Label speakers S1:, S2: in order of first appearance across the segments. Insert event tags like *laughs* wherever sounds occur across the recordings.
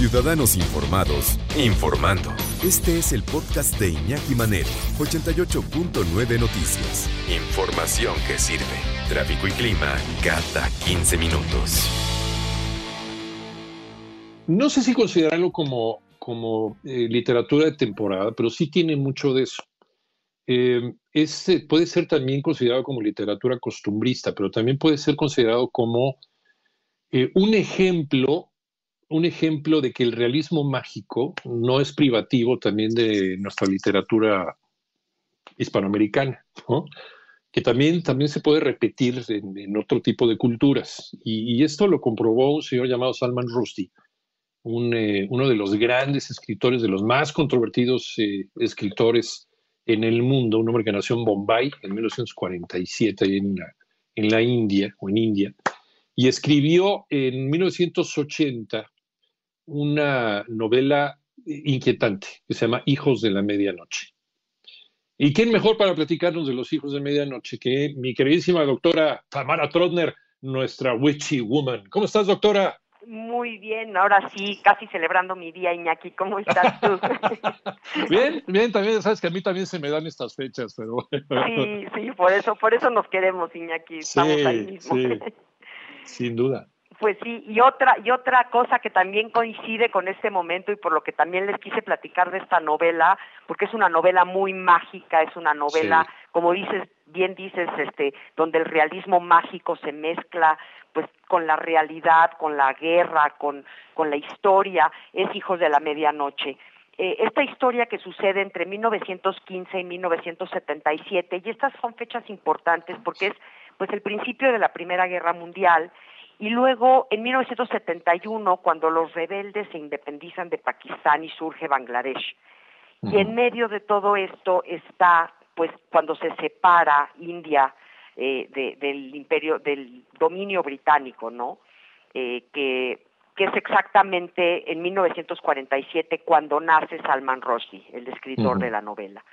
S1: Ciudadanos informados, informando. Este es el podcast de Iñaki Manero, 88.9 Noticias. Información que sirve. Tráfico y clima cada 15 minutos.
S2: No sé si considerarlo como, como eh, literatura de temporada, pero sí tiene mucho de eso. Eh, es, eh, puede ser también considerado como literatura costumbrista, pero también puede ser considerado como eh, un ejemplo un ejemplo de que el realismo mágico no es privativo también de nuestra literatura hispanoamericana, ¿no? que también, también se puede repetir en, otro tipo de culturas. Y, y, esto lo comprobó un señor llamado Salman Rushdie, un, eh, uno de los grandes escritores, de los más controvertidos eh, escritores en el mundo, un hombre que nació en Bombay en 1947, en la, en la India, o en India, y escribió en 1980 una novela inquietante que se llama Hijos de la Medianoche. ¿Y quién mejor para platicarnos de los hijos de medianoche que mi queridísima doctora Tamara Trotner, nuestra witchy woman? ¿Cómo estás, doctora?
S3: Muy bien, ahora sí, casi celebrando mi día, Iñaki. ¿Cómo estás tú? *laughs*
S2: bien, bien, también sabes que a mí también se me dan estas fechas, pero
S3: Sí, sí, por eso, por eso nos queremos, Iñaki. Estamos
S2: sí,
S3: ahí mismo.
S2: sí, *laughs* sin duda.
S3: Pues sí, y otra, y otra cosa que también coincide con este momento y por lo que también les quise platicar de esta novela, porque es una novela muy mágica, es una novela,
S2: Sí.
S3: como dices, bien dices, este, donde el realismo mágico se mezcla pues con la realidad, con la guerra, con, con la historia, es Hijos de la Medianoche. Eh, esta historia que sucede entre 1915 y 1977, y estas son fechas importantes porque es pues el principio de la Primera Guerra Mundial, y luego, en 1971, cuando los rebeldes se independizan de Pakistán y surge Bangladesh. Y en medio de todo esto está, pues, cuando se separa India eh, de- del imperio, del dominio británico, ¿no? Eh, que, que es exactamente en 1947 cuando nace Salman Rushdie, el escritor de la novela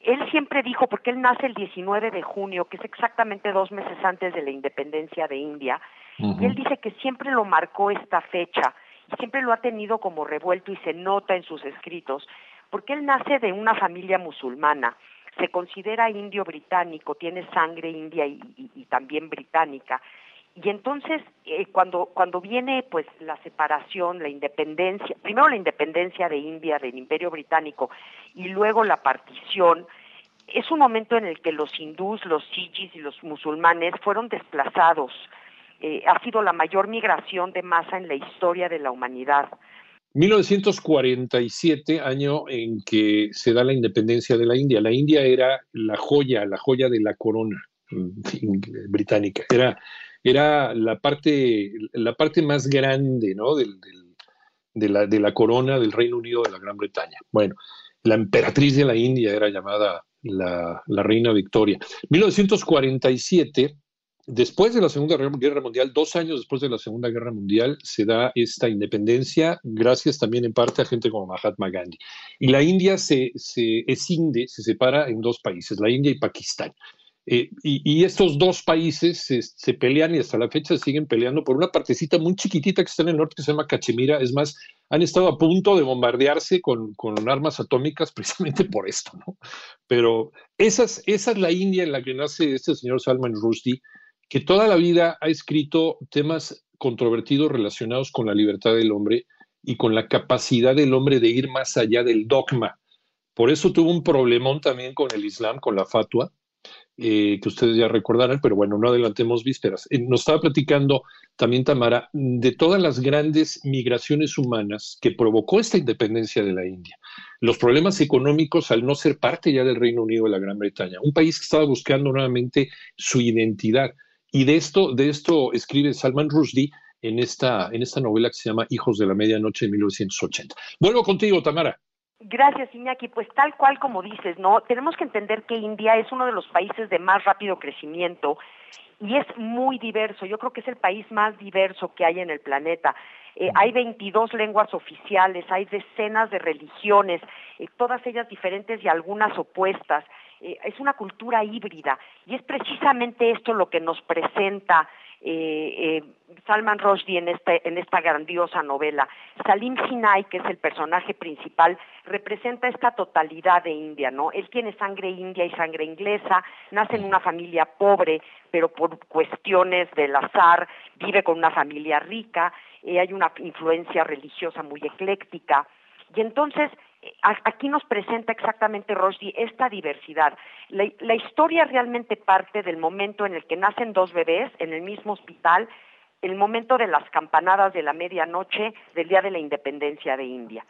S3: él siempre dijo, porque él nace el 19 de junio, que es exactamente dos meses antes de la independencia de India, y él dice que siempre lo marcó esta fecha, y siempre lo ha tenido como revuelto y se nota en sus escritos, porque él nace de una familia musulmana, se considera indio británico, tiene sangre india y, y- también británica, y entonces eh, cuando cuando viene pues la separación, la independencia, primero la independencia de India del Imperio británico y luego la partición, es un momento en el que los hindús, los sijis y los musulmanes fueron desplazados. Eh, ha sido la mayor migración de masa en la historia de la humanidad.
S2: 1947, año en que se da la independencia de la India. La India era la joya, la joya de la corona mm, británica. Era, era la, parte, la parte más grande ¿no? de, la, de la corona del Reino Unido de la Gran Bretaña. Bueno, la emperatriz de la India era llamada la, la reina Victoria. 1947, después de la Segunda Guerra Mundial, dos años después de la Segunda Guerra Mundial, se da esta independencia, gracias también en parte a gente como Mahatma Gandhi. Y la India se, se escinde, se separa en dos países, la India y Pakistán. Eh, y, y estos dos países se, se pelean y hasta la fecha siguen peleando por una partecita muy chiquitita que está en el norte que se llama Cachemira. Es más, han estado a punto de bombardearse con, con armas atómicas *laughs* precisamente por esto, ¿no? Pero esas, esa es la India en la que nace este señor Salman Rushdie, que toda la vida ha escrito temas controvertidos relacionados con la libertad del hombre y con la capacidad del hombre de ir más allá del dogma. Por eso tuvo un problemón también con el Islam, con la fatua, eh, que ustedes ya recordarán, pero bueno, no adelantemos vísperas. Eh, nos estaba platicando también Tamara de todas las grandes migraciones humanas que provocó esta independencia de la India. Los problemas económicos al no ser parte ya del Reino Unido de la Gran Bretaña, un país que estaba buscando nuevamente su identidad. Y de esto, de esto escribe Salman Rushdie en esta, en esta novela que se llama Hijos de la Medianoche de 1980. Vuelvo contigo, Tamara.
S3: Gracias, Iñaki. Pues tal cual como dices, ¿no? Tenemos que entender que India es uno de los países de más rápido crecimiento y es muy diverso. Yo creo que es el país más diverso que hay en el planeta. Eh, hay 22 lenguas oficiales, hay decenas de religiones, eh, todas ellas diferentes y algunas opuestas. Eh, es una cultura híbrida y es precisamente esto lo que nos presenta eh, eh, Salman Rushdie en, este, en esta grandiosa novela. Salim Sinai, que es el personaje principal, representa esta totalidad de India, ¿no? Él tiene sangre india y sangre inglesa, nace en una familia pobre, pero por cuestiones del azar vive con una familia rica, eh, hay una influencia religiosa muy ecléctica. Y entonces aquí nos presenta exactamente Rushdie esta diversidad. La, historia realmente parte del momento en el que nacen dos bebés en el mismo hospital, el momento de las campanadas de la medianoche del Día de la Independencia de India.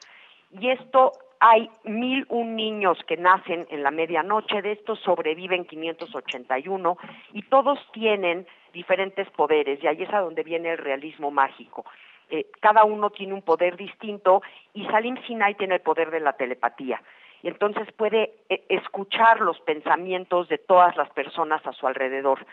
S3: Y esto hay mil un niños que nacen en la medianoche, de estos sobreviven 581 y todos tienen diferentes poderes y ahí es a donde viene el realismo mágico. Eh, cada uno tiene un poder distinto y Salim Sinai tiene el poder de la telepatía. Y entonces puede eh, escuchar los pensamientos de todas las personas a su alrededor.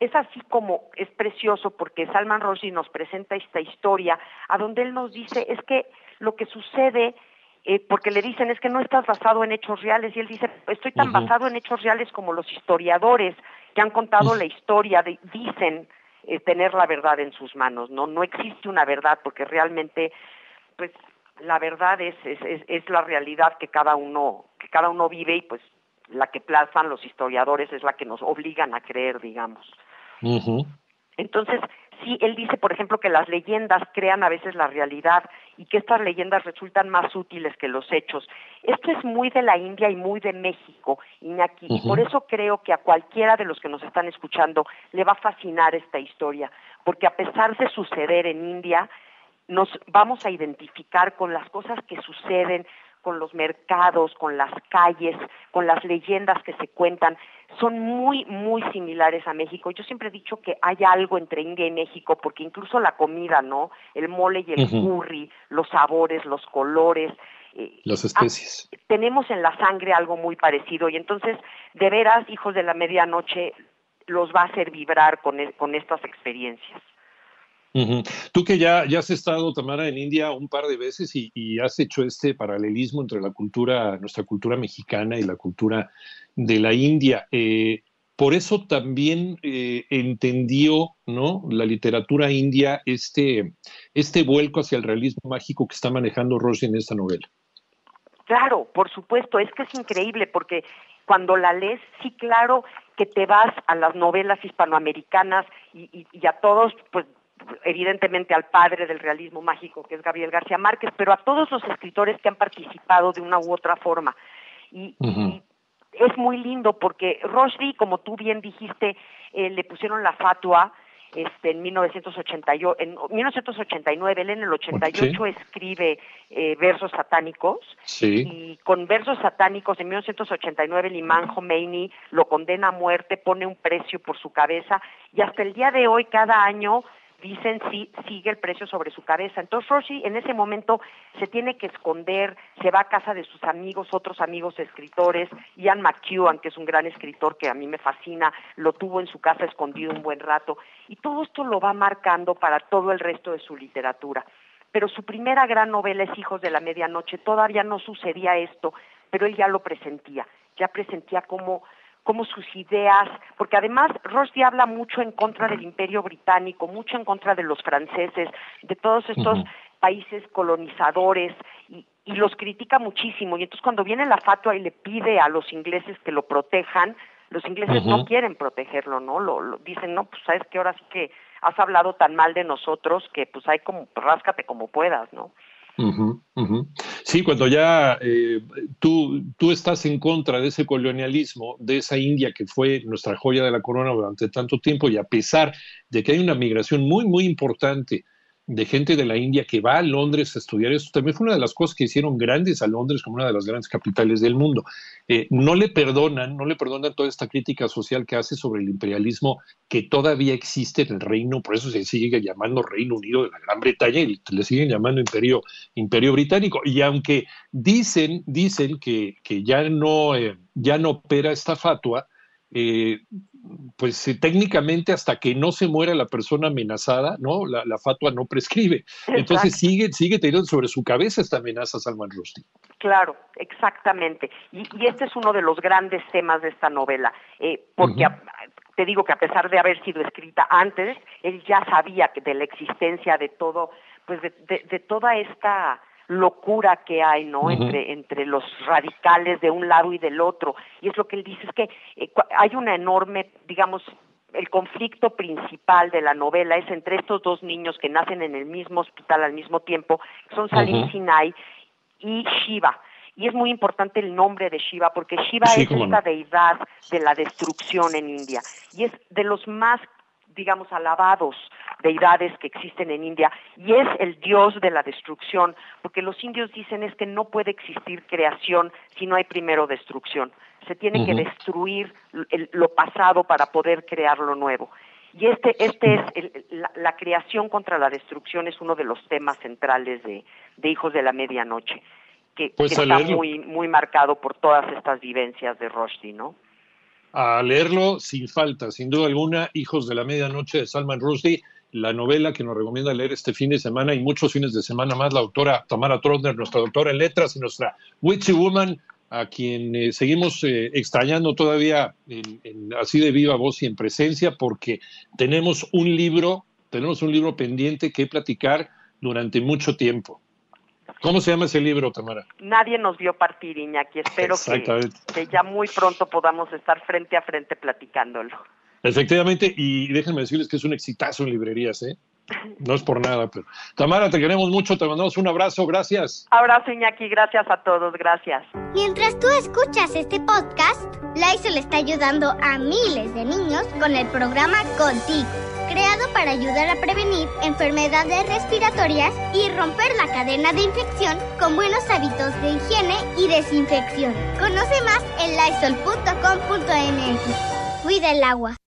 S3: es así como es precioso porque Salman Rushdie nos presenta esta historia a donde él nos dice es que lo que sucede eh, porque le dicen es que no estás basado en hechos reales y él dice estoy tan basado en hechos reales como los historiadores que han contado la historia dicen eh, tener la verdad en sus manos, ¿no? No existe una verdad porque realmente, pues, la verdad es, es, es, la realidad que cada uno, que cada uno vive y pues la que plazan los historiadores es la que nos obligan a creer, digamos. Entonces, sí, él dice, por ejemplo, que las leyendas crean a veces la realidad y que estas leyendas resultan más útiles que los hechos. Esto es muy de la India y muy de México, Iñaki, y por eso creo que a cualquiera de los que nos están escuchando le va a fascinar esta historia, porque a pesar de suceder en India, nos vamos a identificar con las cosas que suceden, con los mercados, con las calles, con las leyendas que se cuentan, son muy, muy similares a México. Yo siempre he dicho que hay algo entre India y México, porque incluso la comida, ¿no? El mole y el curry, los sabores, los colores.
S2: Eh, las especies.
S3: tenemos en la sangre algo muy parecido y entonces, de veras, hijos de la medianoche, los va a hacer vibrar con, e, con estas experiencias.
S2: Tú que ya, ya has estado, Tamara, en India un par de veces y, has hecho este paralelismo entre la cultura, nuestra cultura mexicana y la cultura de la India. Eh, por eso también eh, entendió ¿no? la literatura india este, este vuelco hacia el realismo mágico que está manejando Rossi en esta novela.
S3: Claro, por supuesto, es que es increíble porque cuando la lees, sí, claro que te vas a las novelas hispanoamericanas y, y, y a todos, pues evidentemente al padre del realismo mágico, que es Gabriel García Márquez, pero a todos los escritores que han participado de una u otra forma. Y, es muy lindo porque Rushdie, como tú bien dijiste, eh, le pusieron la fatua este, en, 1988, en 1989, él en el 88 escribe eh, versos satánicos. Y con versos satánicos en 1989 el imán Khomeini lo condena a muerte, pone un precio por su cabeza. Y hasta el día de hoy cada año dicen sí, sigue el precio sobre su cabeza. Entonces Roshi en ese momento se tiene que esconder, se va a casa de sus amigos, otros amigos escritores, Ian McEwan, que es un gran escritor que a mí me fascina, lo tuvo en su casa escondido un buen rato, y todo esto lo va marcando para todo el resto de su literatura. Pero su primera gran novela es Hijos de la Medianoche, todavía no sucedía esto, pero él ya lo presentía, ya presentía como como sus ideas, porque además Rushdie habla mucho en contra del imperio británico, mucho en contra de los franceses, de todos estos países colonizadores, y, los critica muchísimo. Y entonces cuando viene la fatua y le pide a los ingleses que lo protejan, los ingleses no quieren protegerlo, ¿no? Lo, dicen, no, pues sabes que ahora sí que has hablado tan mal de nosotros que pues hay como, ráscate como puedas, ¿no?
S2: Sí, cuando ya eh, tú, tú estás en contra de ese colonialismo, de esa India que fue nuestra joya de la corona durante tanto tiempo y a pesar de que hay una migración muy, muy importante de gente de la India que va a Londres a estudiar eso. También fue una de las cosas que hicieron grandes a Londres como una de las grandes capitales del mundo. Eh, no le perdonan, no le perdonan toda esta crítica social que hace sobre el imperialismo que todavía existe en el reino, por eso se sigue llamando Reino Unido de la Gran Bretaña y le siguen llamando Imperio, Imperio Británico. Y aunque dicen, dicen que, que ya, no, eh, ya no opera esta fatua, eh, pues eh, técnicamente hasta que no se muera la persona amenazada, ¿no? La, fatua no prescribe. Entonces sigue, sigue teniendo sobre su cabeza esta amenaza Salman Rushdie.
S3: Claro, exactamente. Y, este es uno de los grandes temas de esta novela, eh, porque te digo que a pesar de haber sido escrita antes, él ya sabía de la existencia de todo, pues de toda esta locura que hay, ¿no? entre, entre los radicales de un lado y del otro. Y es lo que él dice, es que eh, hay una enorme, digamos, el conflicto principal de la novela es entre estos dos niños que nacen en el mismo hospital al mismo tiempo, son Salim Sinai y Shiva. Y es muy importante el nombre de Shiva, porque Shiva es esta deidad de la destrucción en India. Y es de los más digamos, alabados deidades que existen en India y es el dios de la destrucción, porque los indios dicen es que no puede existir creación si no hay primero destrucción. Se tiene que destruir lo pasado para poder crear lo nuevo. Y este, este es la, creación contra la destrucción es uno de los temas centrales de, Hijos de la Medianoche, que, pues está muy, muy marcado por todas estas vivencias de Rushdie, ¿no?
S2: a leerlo sin falta, sin duda alguna, Hijos de la Medianoche de Salman Rushdie, la novela que nos recomienda leer este fin de semana y muchos fines de semana más, la autora Tamara Trotner, nuestra doctora en letras y nuestra Witchy Woman, a quien eh, seguimos eh, extrañando todavía así de viva voz y en presencia, porque tenemos un libro, tenemos un libro pendiente que platicar durante mucho tiempo. ¿Cómo se llama ese libro, Tamara?
S3: Nadie nos vio partir, Iñaki. Espero que, ya muy pronto podamos estar frente a frente platicándolo.
S2: Efectivamente, y déjenme decirles que es un exitazo en librerías, ¿eh? No es por nada, pero. Tamara, te queremos mucho, te mandamos un abrazo, gracias.
S3: Abrazo, Iñaki, gracias a todos, gracias.
S4: Mientras tú escuchas este podcast, le está ayudando a miles de niños con el programa Contigo creado para ayudar a prevenir enfermedades respiratorias y romper la cadena de infección con buenos hábitos de higiene y desinfección. Conoce más en lysol.com.mx. Cuida el agua.